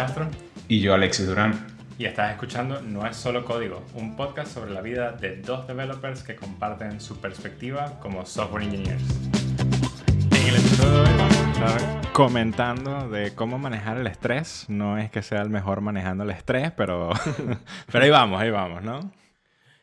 Castro. Y yo, Alexis Durán. Y estás escuchando No es solo código, un podcast sobre la vida de dos developers que comparten su perspectiva como software engineers. En el episodio de hoy vamos a estar comentando de cómo manejar el estrés. No es que sea el mejor manejando el estrés, pero, pero ahí vamos, ahí vamos, ¿no?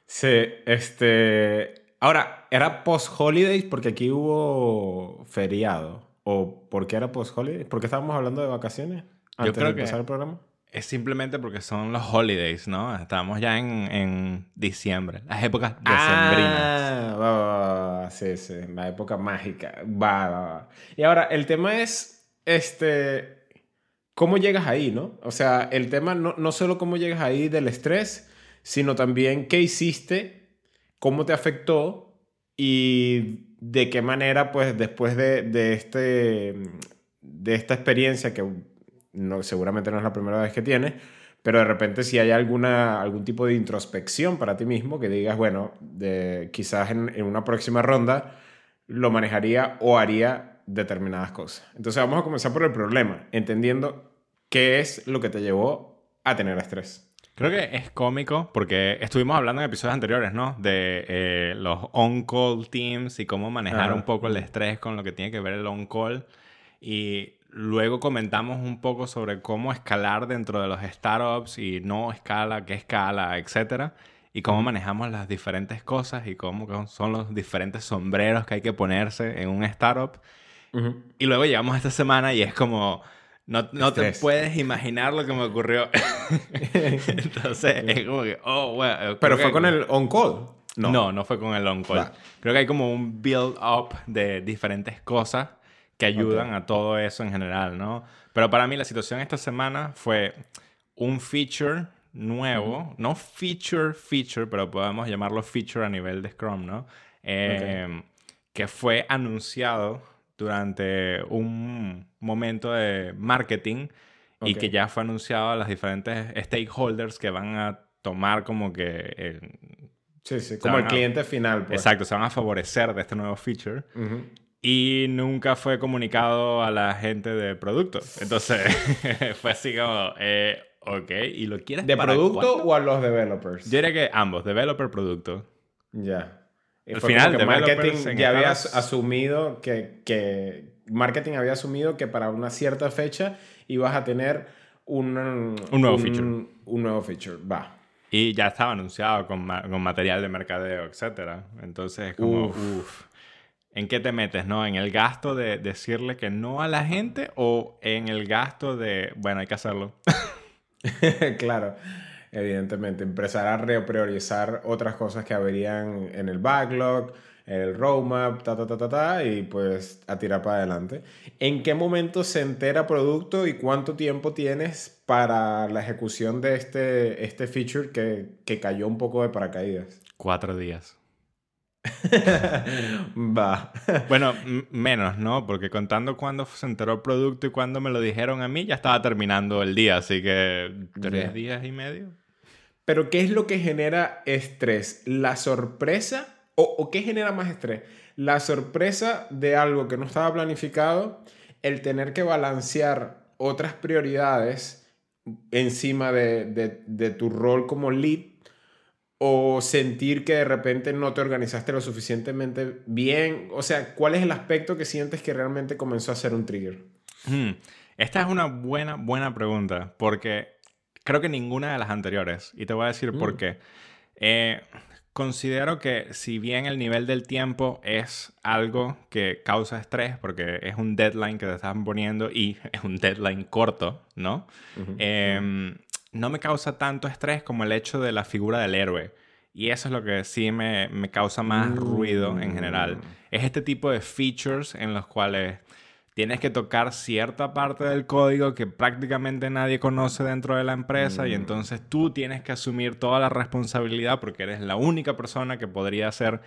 Sí, este... Ahora, ¿era post-holidays porque aquí hubo feriado? ¿O por qué era post-holidays? ¿Por qué estábamos hablando de vacaciones antes creo de que- empezar el programa? Es simplemente porque son los holidays, ¿no? Estamos ya en, en diciembre, las épocas decembrinas. Ah, va, va, va, sí, sí, la época mágica. Va, va, va. Y ahora, el tema es, este, ¿cómo llegas ahí, no? O sea, el tema no, no solo cómo llegas ahí del estrés, sino también qué hiciste, cómo te afectó y de qué manera, pues, después de, de este, de esta experiencia que no, seguramente no es la primera vez que tienes, pero de repente si hay alguna, algún tipo de introspección para ti mismo que digas, bueno, de, quizás en, en una próxima ronda lo manejaría o haría determinadas cosas. Entonces vamos a comenzar por el problema, entendiendo qué es lo que te llevó a tener estrés. Creo que es cómico porque estuvimos hablando en episodios anteriores, ¿no? De eh, los on-call teams y cómo manejar Ajá. un poco el estrés con lo que tiene que ver el on-call. Y luego comentamos un poco sobre cómo escalar dentro de los startups y no escala, qué escala, etcétera. Y cómo manejamos las diferentes cosas y cómo son los diferentes sombreros que hay que ponerse en un startup. Y luego llegamos a esta semana y es como... No, no te puedes imaginar lo que me ocurrió. Entonces es como que, oh, bueno. Pero fue que- con el on-call. No. no, fue con el on-call. Creo que hay como un build-up de diferentes cosas que ayudan a todo eso en general, ¿no? Pero para mí la situación esta semana fue un feature nuevo, no feature, feature, pero podemos llamarlo feature a nivel de Scrum, ¿no? Eh, Que fue anunciado durante un momento de marketing y Ok. que ya fue anunciado a los diferentes stakeholders que van a tomar como que... eh, Sí, sí, como el a- cliente final. Pues. Exacto, se van a favorecer de este nuevo feature. Ujú. Y nunca fue comunicado a la gente de producto. Entonces, fue así como, eh, ok, ¿y lo quieres ¿De para producto cuándo? o a los developers? Yo diría que ambos, developer, producto. Ya. Al final, marketing ya había asumido que, que marketing había asumido que para una cierta fecha ibas a tener un, Un nuevo feature. Un nuevo feature, va. Y ya estaba anunciado con, ma- con material de mercadeo, etc. Entonces, es como, Uf. ¿En qué te metes, no? ¿En el gasto de decirle que no a la gente o en el gasto de, bueno, hay que hacerlo? claro, evidentemente. Empezar a repriorizar otras cosas que habrían en el backlog, el roadmap, ta, ta, ta, ta, ta, y pues a tirar para adelante. ¿En qué momento se entera producto y cuánto tiempo tienes para la ejecución de este, este feature que, que cayó un poco de paracaídas? Cuatro días. Va. Bueno, menos, ¿no? Porque contando cuándo se enteró el producto y cuándo me lo dijeron a mí, ya estaba terminando el día, así que tres días y medio. Pero ¿qué es lo que genera estrés? ¿La sorpresa? ¿O, o qué genera más estrés? La sorpresa de algo que no estaba planificado, el tener que balancear otras prioridades encima de, de- de tu rol como lead o sentir que de repente no te organizaste lo suficientemente bien. O sea, ¿cuál es el aspecto que sientes que realmente comenzó a ser un trigger? Hmm. Esta es una buena, buena pregunta, porque creo que ninguna de las anteriores, y te voy a decir por Mm. qué. Eh, considero que si bien el nivel del tiempo es algo que causa estrés, porque es un deadline que te están poniendo y es un deadline corto, ¿no? Eh, no me causa tanto estrés como el hecho de la figura del héroe. Y eso es lo que sí me, me causa más ruido en general. Es este tipo de features en los cuales tienes que tocar cierta parte del código que prácticamente nadie conoce dentro de la empresa y entonces tú tienes que asumir toda la responsabilidad porque eres la única persona que podría hacer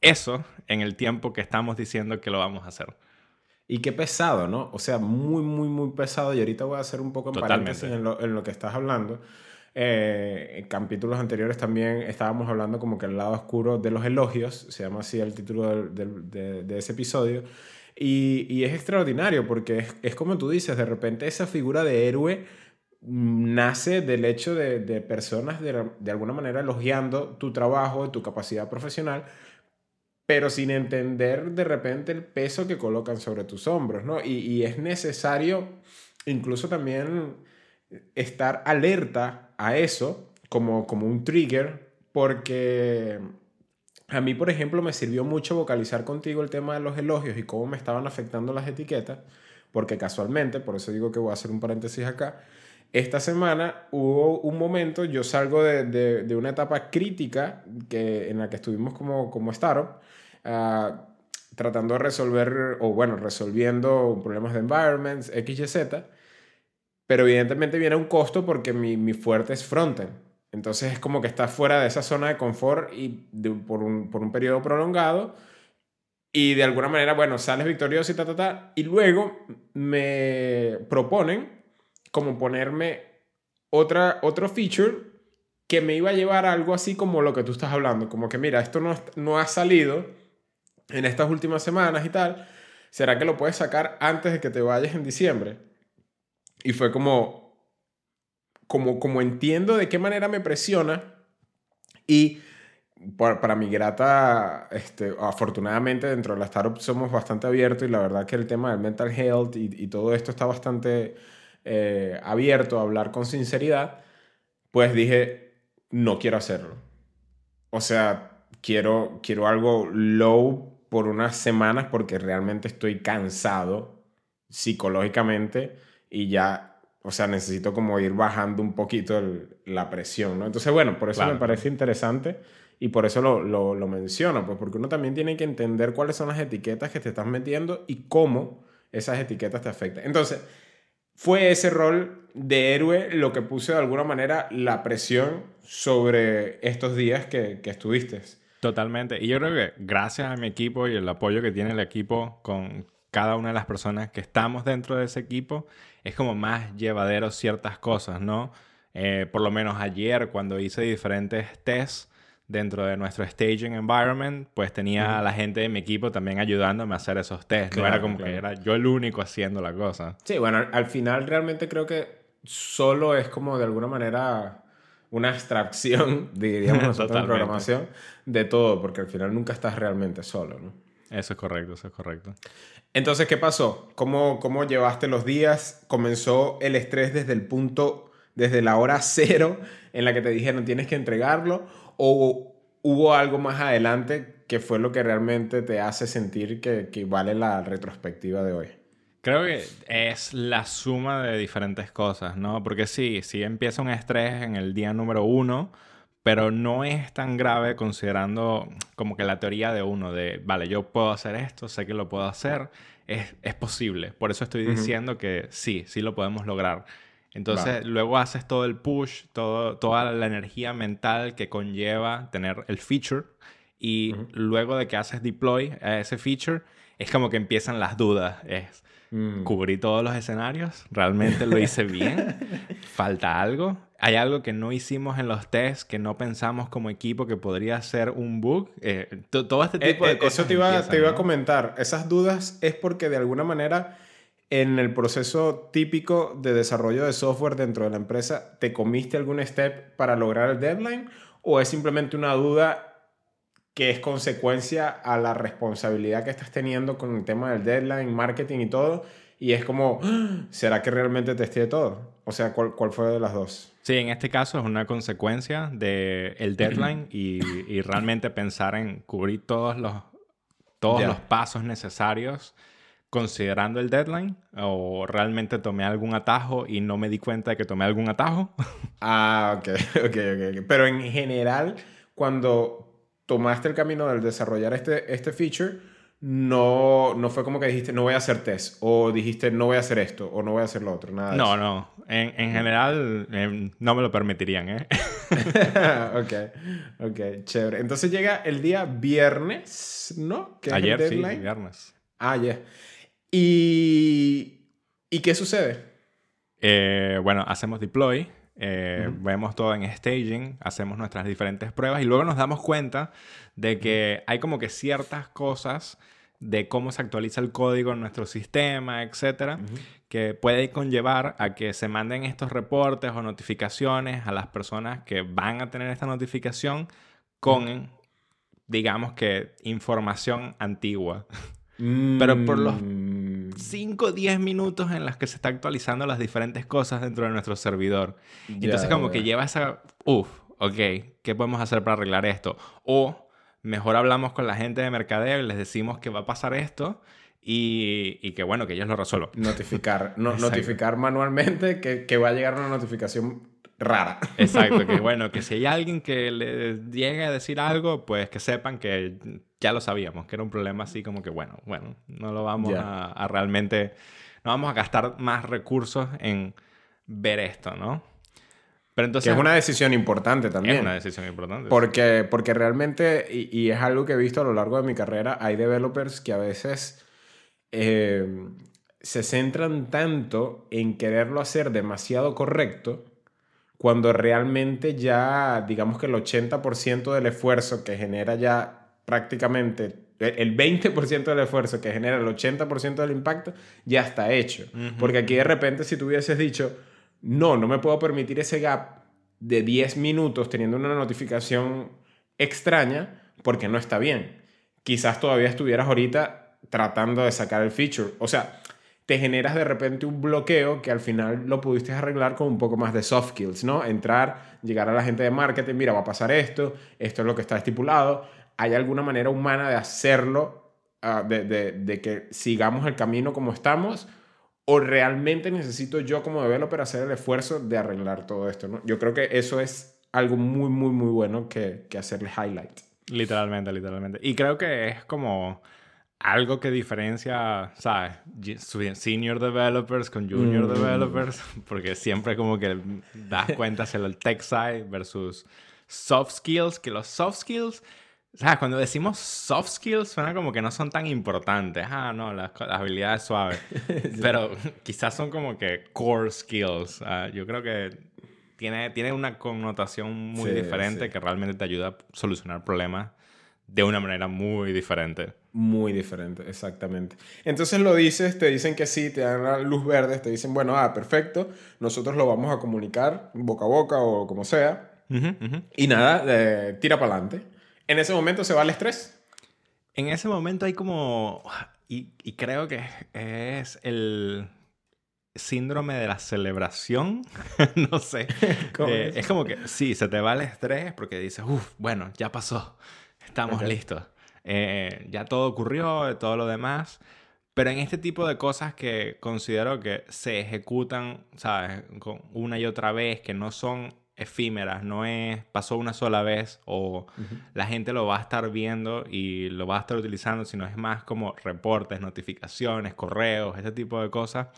eso en el tiempo que estamos diciendo que lo vamos a hacer. Y qué pesado, ¿no? O sea, muy, muy, muy pesado. Y ahorita voy a hacer un poco en paréntesis en lo, en lo que estás hablando. Eh, en capítulos anteriores también estábamos hablando como que el lado oscuro de los elogios, se llama así el título del- de, de ese episodio. Y, y es extraordinario porque es, es como tú dices, de repente esa figura de héroe nace del hecho de, de personas de, de, alguna manera elogiando tu trabajo, tu capacidad profesional, pero sin entender de repente el peso que colocan sobre tus hombros, ¿no? Y, y es necesario incluso también estar alerta a eso como, como un trigger, porque a mí, por ejemplo, me sirvió mucho vocalizar contigo el tema de los elogios y cómo me estaban afectando las etiquetas, porque casualmente, por eso digo que voy a hacer un paréntesis acá, esta semana hubo un momento, yo salgo de, de, una etapa crítica que, en la que estuvimos como, como startup, uh, tratando de resolver, o bueno, resolviendo problemas de environments, X, Y, pero evidentemente viene un costo porque mi, mi fuerte es frontend. Entonces es como que estás fuera de esa zona de confort y por, un, por un periodo prolongado y de alguna manera, bueno, sales victorioso y ta, ta, ta, y luego me proponen como ponerme otra, otro feature que me iba a llevar a algo así como lo que tú estás hablando, como que mira, esto no, no ha salido en estas últimas semanas y tal, ¿será que lo puedes sacar antes de que te vayas en diciembre? Y fue como, como, como entiendo de qué manera me presiona y para, mi grata, este, afortunadamente dentro de la startup somos bastante abiertos y la verdad que el tema del mental health y todo esto está bastante eh, abierto a hablar con sinceridad, pues dije, no quiero hacerlo. O sea, quiero, quiero algo low por unas semanas porque realmente estoy cansado psicológicamente y ya, o sea, necesito como ir bajando un poquito la presión, ¿no? Entonces, bueno, por eso me parece interesante y por eso lo, lo, lo, menciono, pues porque uno también tiene que entender cuáles son las etiquetas que te estás metiendo y cómo esas etiquetas te afectan. Entonces, fue ese rol de héroe lo que puso de alguna manera la presión sobre estos días que, que estuviste. Totalmente. Y yo creo que gracias a mi equipo y el apoyo que tiene el equipo con cada una de las personas que estamos dentro de ese equipo, es como más llevadero ciertas cosas, ¿no? Eh, por lo menos ayer cuando hice diferentes tests, dentro de nuestro staging environment, pues tenía a la gente de mi equipo también ayudándome a hacer esos tests. no era como que era yo el único haciendo la cosa. Sí, bueno, al final realmente creo que solo es como de alguna manera una abstracción, diríamos nosotros en programación, de todo, porque al final nunca estás realmente solo, ¿no? Eso es correcto, eso es correcto. Entonces, ¿qué pasó? ¿Cómo, cómo llevaste los días? ¿Comenzó el estrés desde el punto, desde la hora cero en la que te dijeron tienes que entregarlo? ¿O hubo algo más adelante que fue lo que realmente te hace sentir que, que vale la retrospectiva de hoy? Creo que es la suma de diferentes cosas, ¿no? Porque sí, sí empieza un estrés en el día número uno, pero no es tan grave considerando como que la teoría de uno de, vale, yo puedo hacer esto, sé que lo puedo hacer, es, es posible. Por eso estoy diciendo que sí, sí lo podemos lograr. Entonces, luego haces todo el push, todo, toda la energía mental que conlleva tener el feature. Y luego de que haces deploy a ese feature, es como que empiezan las dudas. Es, mm. ¿cubrí todos los escenarios? ¿Realmente lo hice bien? ¿Falta algo? ¿Hay algo que no hicimos en los tests que no pensamos como equipo que podría ser un bug? Eh, todo este tipo de eh, cosas. Eso te iba, te iba a comentar. Esas dudas es porque de alguna manera en el proceso típico de desarrollo de software dentro de la empresa, ¿te comiste algún step para lograr el deadline? ¿O es simplemente una duda que es consecuencia a la responsabilidad que estás teniendo con el tema del deadline, marketing y todo? Y es como, ¡Ah! ¿será que realmente testé todo? O sea, ¿cuál, ¿cuál, fue de las dos? Sí, en este caso es una consecuencia del el deadline y, y, realmente pensar en cubrir todos los, todos los pasos necesarios considerando el deadline o realmente tomé algún atajo y no me di cuenta de que tomé algún atajo. Ah, ok, ok, ok. Pero en general, cuando tomaste el camino del desarrollar este, este feature, no, no fue como que dijiste no voy a hacer test o dijiste no voy a hacer esto o no voy a hacer lo otro, nada. no, no. En, en general em, no me lo permitirían, ¿eh? ok, ok, chévere. Entonces llega el día viernes, ¿no? Ayer, sí, viernes. Ah, ya. ¿Y, ¿Y qué sucede? Eh, bueno, hacemos deploy, eh, vemos todo en staging, hacemos nuestras diferentes pruebas y luego nos damos cuenta de que hay como que ciertas cosas de cómo se actualiza el código en nuestro sistema, etcétera, que puede conllevar a que se manden estos reportes o notificaciones a las personas que van a tener esta notificación con, digamos que, información antigua. Pero por los 5 o 10 minutos en los que se está actualizando las diferentes cosas dentro de nuestro servidor. Entonces como que lleva esa, uff, ok, ¿qué podemos hacer para arreglar esto? O mejor hablamos con la gente de mercadeo y les decimos que va a pasar esto y, y que bueno, que ellos lo resuelvan. Notificar, notificar manualmente que, que va a llegar una notificación rara. Exacto, que bueno, que si hay alguien que le llegue a decir algo, pues que sepan que ya lo sabíamos, que era un problema así como que bueno, bueno, no lo vamos a, realmente, no vamos a gastar más recursos en ver esto, ¿no? Pero entonces, que es una decisión importante también. Es una decisión importante. Porque, porque realmente, y, y, es algo que he visto a lo largo de mi carrera, hay developers que a veces eh, se centran tanto en quererlo hacer demasiado correcto cuando realmente ya, digamos que el 80% del esfuerzo que genera ya prácticamente, el 20% del esfuerzo que genera el 80% del impacto, ya está hecho. Porque aquí de repente si tú hubieses dicho, no, no me puedo permitir ese gap de 10 minutos teniendo una notificación extraña porque no está bien. Quizás todavía estuvieras ahorita tratando de sacar el feature. O sea, te generas de repente un bloqueo que al final lo pudiste arreglar con un poco más de soft skills, ¿no? Entrar, llegar a la gente de marketing, mira, va a pasar esto, esto es lo que está estipulado. ¿Hay alguna manera humana de hacerlo, ah, de, de, de, que sigamos el camino como estamos? ¿O realmente necesito yo como developer hacer el esfuerzo de arreglar todo esto, ¿no? Yo creo que eso es algo muy, muy, muy bueno que, que hacerle highlight. Literalmente, literalmente. Y creo que es como algo que diferencia, ¿sabes? Senior developers con junior mm. developers, porque siempre como que das cuenta el tech side versus soft skills, que los soft skills, ¿sabes? Cuando decimos soft skills suena como que no son tan importantes, ah, no, las, habilidades suaves, pero quizás son como que core skills. Ah, yo creo que tiene, tiene una connotación muy diferente que realmente te ayuda a solucionar problemas de una manera muy diferente. Muy diferente, exactamente. Entonces lo dices, te dicen que sí, te dan la luz verde, te dicen, bueno, ah, perfecto, nosotros lo vamos a comunicar boca a boca o como sea. Y nada, eh, tira para adelante. En ese momento se va el estrés. En ese momento hay como, y, creo que es el síndrome de la celebración, no sé. Eh, es? como que sí, se te va el estrés porque dices, uff, bueno, ya pasó, estamos listos. Eh, ya todo ocurrió, todo lo demás. Pero en este tipo de cosas que considero que se ejecutan, ¿sabes? Una y otra vez, que no son efímeras, no es pasó una sola vez o la gente lo va a estar viendo y lo va a estar utilizando, sino es más como reportes, notificaciones, correos, este tipo de cosas,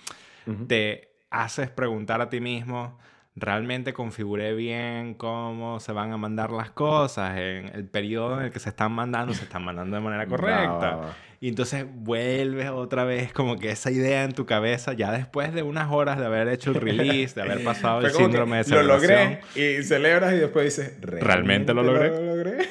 te haces preguntar a ti mismo, realmente configuré bien cómo se van a mandar las cosas en el periodo en el que se están mandando, se están mandando de manera correcta. Y entonces vuelves otra vez como que esa idea en tu cabeza, ya después de unas horas de haber hecho el release, de haber pasado el síndrome de celebración. Lo logré y celebras y después dices, ¿realmente, lo logré? Lo logré?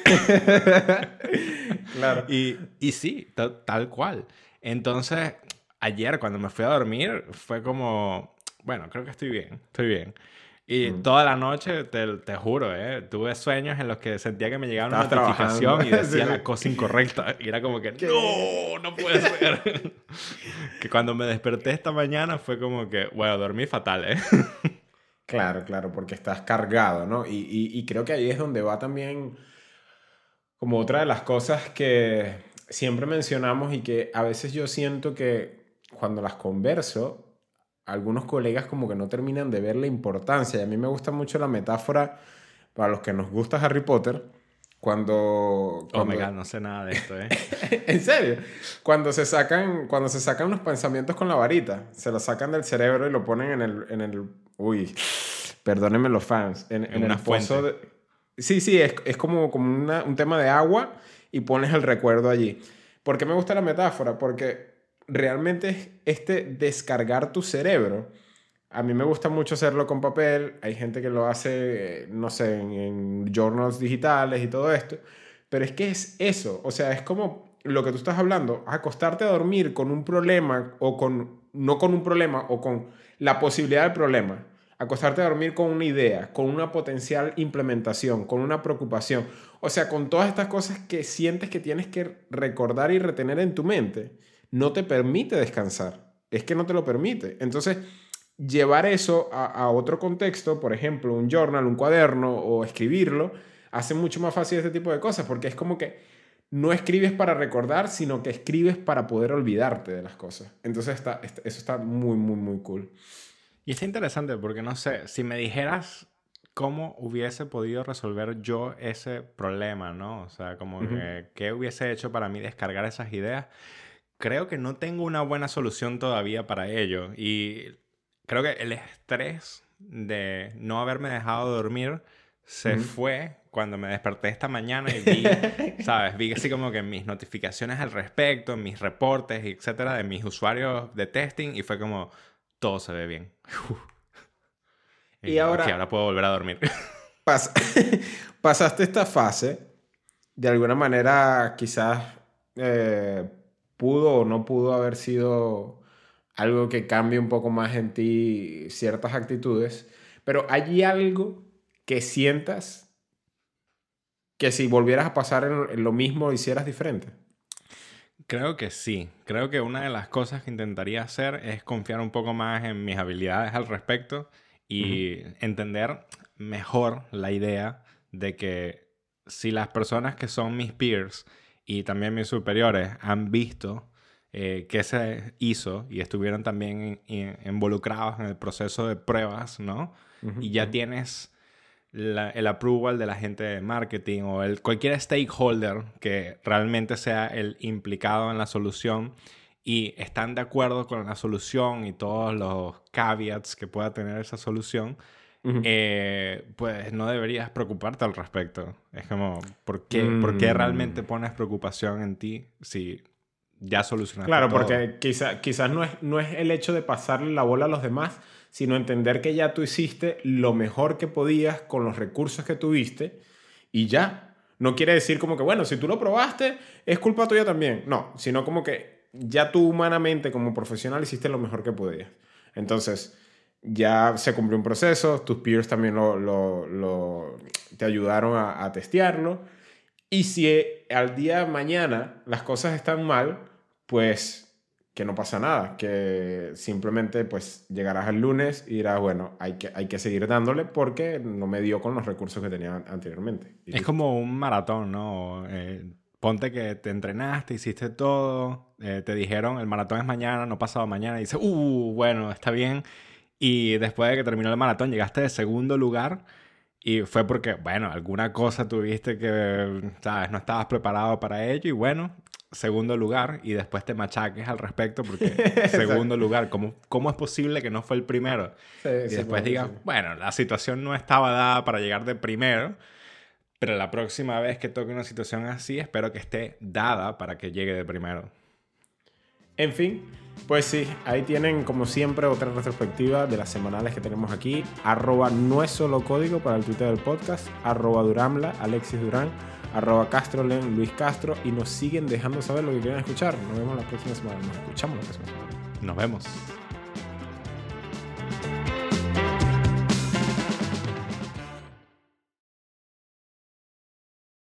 claro. Y, y sí, tal cual. Entonces, ayer cuando me fui a dormir fue como, bueno, creo que estoy bien, estoy bien. Y mm. toda la noche, te, te, juro, ¿eh? tuve sueños en los que sentía que me llegaba una notificación y decía la cosa incorrecta. Y era como que, no, no puede ser. que cuando me desperté esta mañana fue como que, bueno, dormí fatal, ¿eh? claro, claro, porque estás cargado, ¿no? Y, y, y creo que ahí es donde va también como otra de las cosas que siempre mencionamos y que a veces yo siento que cuando las converso, algunos colegas como que no terminan de ver la importancia. Y a mí me gusta mucho la metáfora, para los que nos gusta Harry Potter, cuando... cuando... no sé nada de esto, ¿eh? en serio. Cuando se, sacan, cuando se sacan los pensamientos con la varita, se los sacan del cerebro y lo ponen en el... En el uy, perdónenme los fans. En, en, el pozo de... Sí, sí, es, es como, como un tema de agua y pones el recuerdo allí. ¿Por qué me gusta la metáfora? Porque realmente este descargar tu cerebro, a mí me gusta mucho hacerlo con papel, hay gente que lo hace, no sé, en, journals digitales y todo esto, pero es que es eso, o sea, es como lo que tú estás hablando, acostarte a dormir con un problema o con, no con un problema o con la posibilidad del problema, acostarte a dormir con una idea, con una potencial implementación, con una preocupación, o sea, con todas estas cosas que sientes que tienes que recordar y retener en tu mente, no te permite descansar, es que no te lo permite. Entonces, llevar eso a, a otro contexto, por ejemplo, un journal, un cuaderno o escribirlo, hace mucho más fácil este tipo de cosas, porque es como que no escribes para recordar, sino que escribes para poder olvidarte de las cosas. Entonces está, eso está muy, muy, muy cool. Y está interesante porque no sé, si me dijeras cómo hubiese podido resolver yo ese problema, ¿no? O sea, como que, qué hubiese hecho para mí descargar esas ideas. Creo que no tengo una buena solución todavía para ello. Y creo que el estrés de no haberme dejado dormir se fue cuando me desperté esta mañana y vi, ¿sabes? Vi así como que mis notificaciones al respecto, mis reportes, etcétera, de mis usuarios de testing y fue como, todo se ve bien. y, ahora... ahora puedo volver a dormir. pasaste esta fase, de alguna manera quizás eh, pudo o no pudo haber sido algo que cambie un poco más en ti ciertas actitudes, pero hay algo que sientas que si volvieras a pasar en, lo mismo hicieras diferente? Creo que sí. Creo que una de las cosas que intentaría hacer es confiar un poco más en mis habilidades al respecto y entender mejor la idea de que si las personas que son mis peers y también mis superiores han visto eh, qué se hizo y estuvieron también involucrados en el proceso de pruebas, ¿no? y ya tienes el approval de la gente de marketing o el, cualquier stakeholder que realmente sea el implicado en la solución y están de acuerdo con la solución y todos los caveats que pueda tener esa solución, eh, pues no deberías preocuparte al respecto. Es como, ¿por qué, ¿por qué mm. realmente pones preocupación en ti si ya solucionaste Claro, porque quizás quizás no, es, no es el hecho de pasarle la bola a los demás, sino entender que ya tú hiciste lo mejor que podías con los recursos que tuviste y ya. No quiere decir como que, bueno, si tú lo probaste, es culpa tuya también. No, sino como que ya tú humanamente como profesional hiciste lo mejor que podías. Entonces, ya se cumplió un proceso, tus peers también lo, te ayudaron a, a testearlo. Y si al día de mañana las cosas están mal, pues que no pasa nada, que simplemente pues llegarás el lunes y dirás, bueno, hay que, hay que seguir dándole porque no me dio con los recursos que tenía anteriormente. es como un maratón, ¿no? Eh, ponte que te entrenaste, hiciste todo, eh, te dijeron el maratón es mañana, no pasado mañana, y dices, uh, bueno, está bien. Y después de que terminó el maratón, llegaste de segundo lugar. Y fue porque, bueno, alguna cosa tuviste que, ¿sabes? No estabas preparado para ello y bueno, segundo lugar y después te machaques al respecto porque segundo lugar, ¿cómo, ¿cómo es posible que no fue el primero? y después digas, bueno, la situación no estaba dada para llegar de primero, pero la próxima vez que toque una situación así, espero que esté dada para que llegue de primero. En fin, pues sí, ahí tienen como siempre otra retrospectiva de las semanales que tenemos aquí. Arroba no es solo código para el Twitter del podcast, arroba Duramla, Alexis Durán, arroba Castrolen, Luis Castro y nos siguen dejando saber lo que quieren escuchar. Nos vemos la próxima semana, nos escuchamos la próxima semana. Nos vemos.